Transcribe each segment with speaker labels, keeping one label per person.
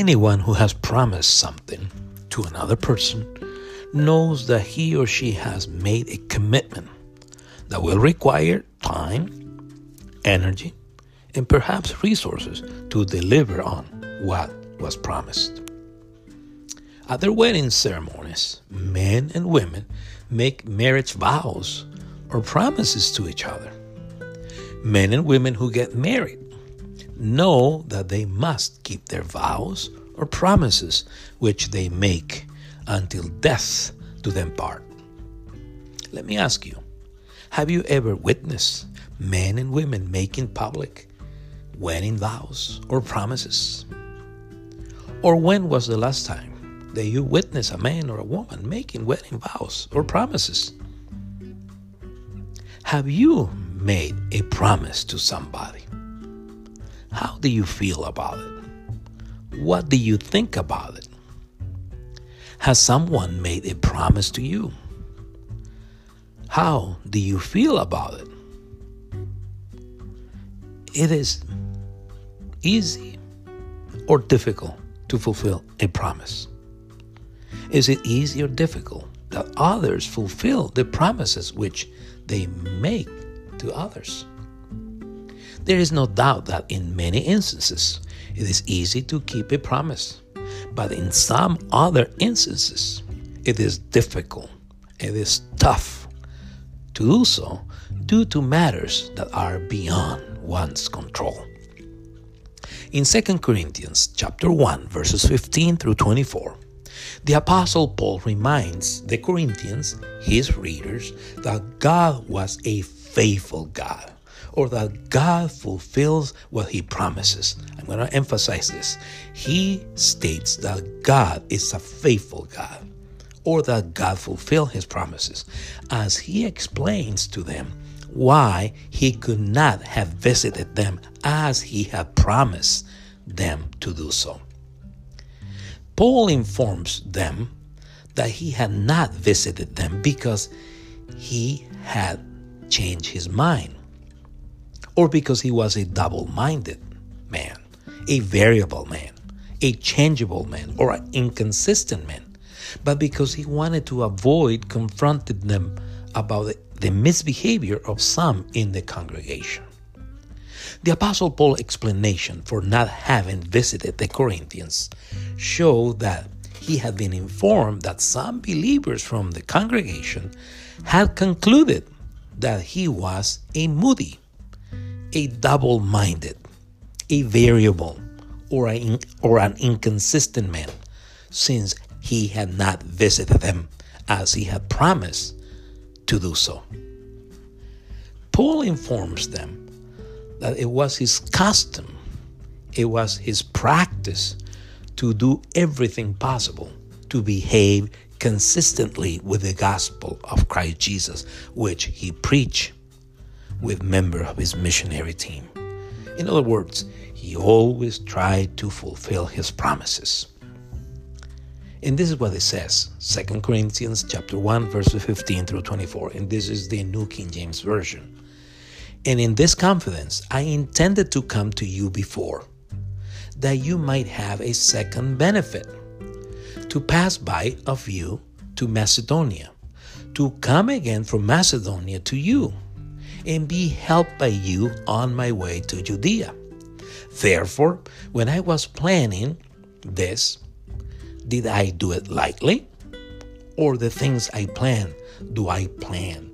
Speaker 1: Anyone who has promised something to another person knows that he or she has made a commitment that will require time, energy, and perhaps resources to deliver on what was promised. At their wedding ceremonies, men and women make marriage vows or promises to each other. Men and women who get married know that they must keep their vows or promises which they make until death do them part. Let me ask you have you ever witnessed men and women making public wedding vows or promises? Or when was the last time that you witnessed a man or a woman making wedding vows or promises? Have you made a promise to somebody? How do you feel about it? What do you think about it? Has someone made a promise to you? How do you feel about it? It is easy or difficult to fulfill a promise. Is it easy or difficult that others fulfill the promises which they make to others? There is no doubt that in many instances it is easy to keep a promise, but in some other instances it is difficult, it is tough to do so due to matters that are beyond one's control. In 2 Corinthians chapter 1 verses 15 through 24, the apostle Paul reminds the Corinthians, his readers, that God was a faithful God or that God fulfills what he promises. I'm going to emphasize this. He states that God is a faithful God or that God fulfilled his promises as he explains to them why he could not have visited them as he had promised them to do so. Paul informs them that he had not visited them because he had changed his mind or because he was a double minded man, a variable man, a changeable man, or an inconsistent man, but because he wanted to avoid confronting them about the, misbehavior of some in the congregation. The Apostle Paul's explanation for not having visited the Corinthians show that he had been informed that some believers from the congregation had concluded that he was a moody a double minded, a variable, or, a, or an inconsistent man, since he had not visited them as he had promised to do so. Paul informs them that it was his custom, it was his practice to do everything possible to behave consistently with the gospel of Christ Jesus, which he preached with member of his missionary team. In other words, he always tried to fulfill his promises. And this is what it says, 2 Corinthians chapter 1 verses 15 through 24, and this is the New King James version. And in this confidence I intended to come to you before, that you might have a second benefit, to pass by of you to Macedonia, to come again from Macedonia to you and be helped by you on my way to Judea. Therefore, when I was planning this, did I do it lightly? Or the things I plan, do I plan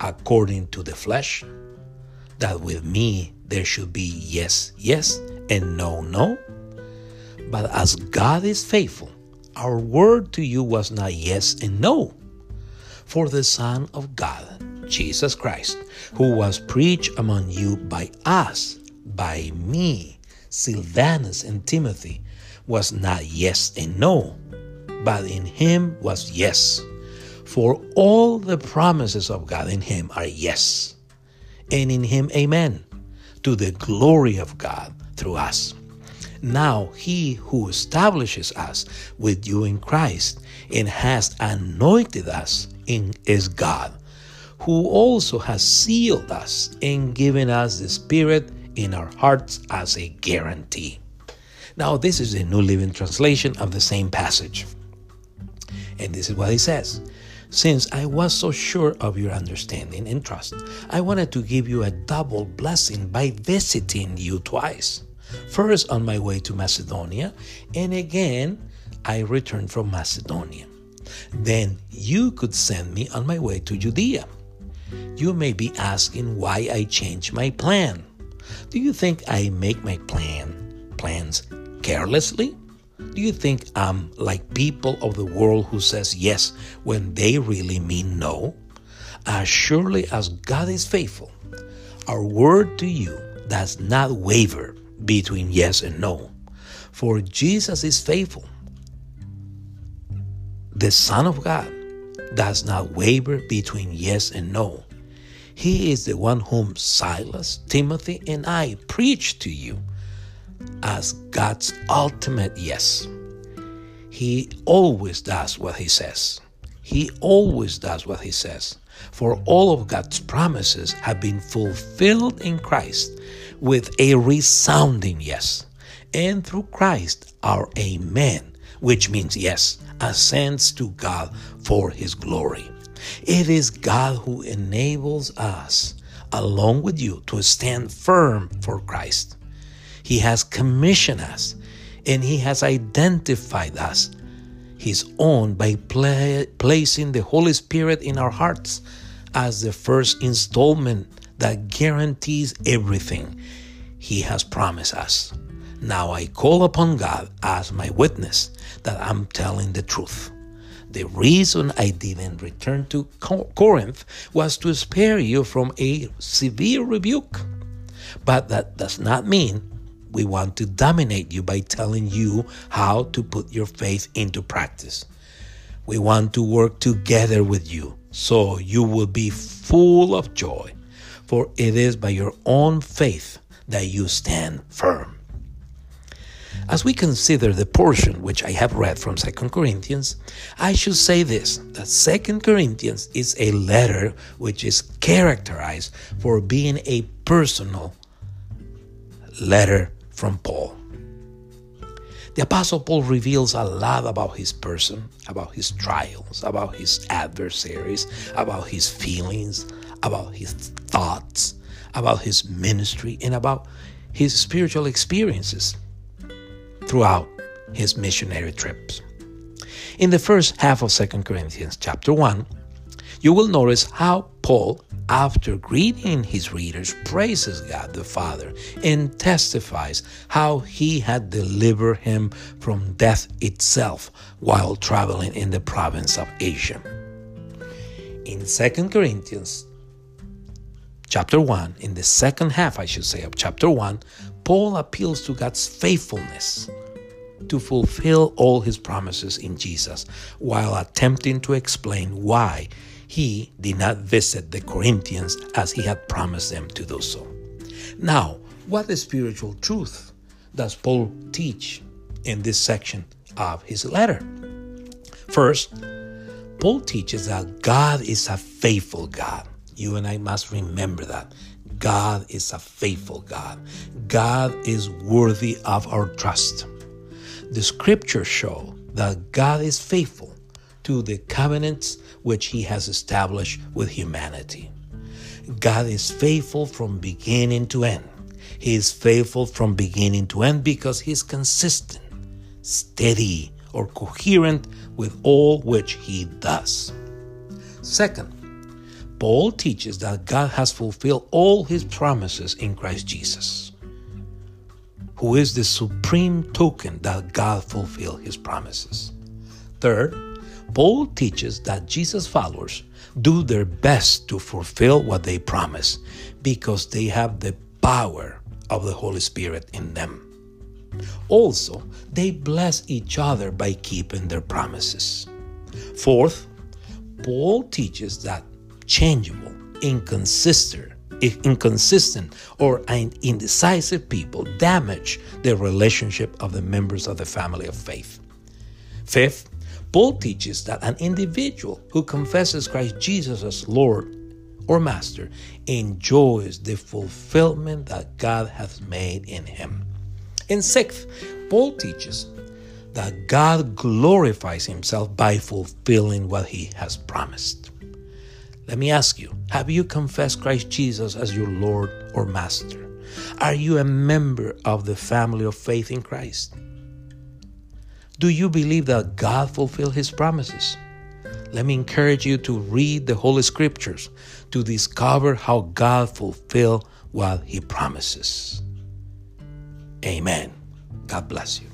Speaker 1: according to the flesh? That with me there should be yes, yes, and no, no? But as God is faithful, our word to you was not yes and no. For the Son of God Jesus Christ, who was preached among you by us, by me, Silvanus, and Timothy, was not yes and no, but in him was yes. For all the promises of God in him are yes, and in him amen, to the glory of God through us. Now he who establishes us with you in Christ and has anointed us in is God who also has sealed us and given us the Spirit in our hearts as a guarantee. Now, this is the New Living Translation of the same passage. And this is what he says Since I was so sure of your understanding and trust, I wanted to give you a double blessing by visiting you twice. First on my way to Macedonia, and again I returned from Macedonia. Then you could send me on my way to Judea. You may be asking why I changed my plan. Do you think I make my plan plans carelessly? Do you think I'm like people of the world who says yes when they really mean no? As surely as God is faithful, our word to you does not waver between yes and no. For Jesus is faithful. The Son of God does not waver between yes and no. He is the one whom Silas, Timothy, and I preach to you as God's ultimate yes. He always does what he says. He always does what he says. For all of God's promises have been fulfilled in Christ with a resounding yes. And through Christ, our Amen, which means yes, ascends to God for his glory. It is God who enables us, along with you, to stand firm for Christ. He has commissioned us and He has identified us His own by pla- placing the Holy Spirit in our hearts as the first installment that guarantees everything He has promised us. Now I call upon God as my witness that I'm telling the truth. The reason I didn't return to Corinth was to spare you from a severe rebuke. But that does not mean we want to dominate you by telling you how to put your faith into practice. We want to work together with you so you will be full of joy, for it is by your own faith that you stand firm. As we consider the portion which I have read from 2 Corinthians, I should say this that 2 Corinthians is a letter which is characterized for being a personal letter from Paul. The Apostle Paul reveals a lot about his person, about his trials, about his adversaries, about his feelings, about his thoughts, about his ministry, and about his spiritual experiences throughout his missionary trips. In the first half of 2 Corinthians chapter 1, you will notice how Paul after greeting his readers, praises God the Father and testifies how he had delivered him from death itself while traveling in the province of Asia. In 2 Corinthians chapter 1, in the second half, I should say, of chapter 1, Paul appeals to God's faithfulness to fulfill all his promises in Jesus while attempting to explain why he did not visit the Corinthians as he had promised them to do so. Now, what spiritual truth does Paul teach in this section of his letter? First, Paul teaches that God is a faithful God. You and I must remember that. God is a faithful God. God is worthy of our trust. The scriptures show that God is faithful to the covenants which he has established with humanity. God is faithful from beginning to end. He is faithful from beginning to end because he is consistent, steady, or coherent with all which he does. Second, Paul teaches that God has fulfilled all his promises in Christ Jesus, who is the supreme token that God fulfilled his promises. Third, Paul teaches that Jesus' followers do their best to fulfill what they promise because they have the power of the Holy Spirit in them. Also, they bless each other by keeping their promises. Fourth, Paul teaches that changeable, inconsistent, inconsistent or indecisive people damage the relationship of the members of the family of faith. Fifth, Paul teaches that an individual who confesses Christ Jesus as Lord or Master enjoys the fulfillment that God has made in him. And sixth, Paul teaches that God glorifies himself by fulfilling what he has promised. Let me ask you have you confessed Christ Jesus as your Lord or Master? Are you a member of the family of faith in Christ? Do you believe that God fulfilled his promises? Let me encourage you to read the Holy Scriptures to discover how God fulfilled what he promises. Amen. God bless you.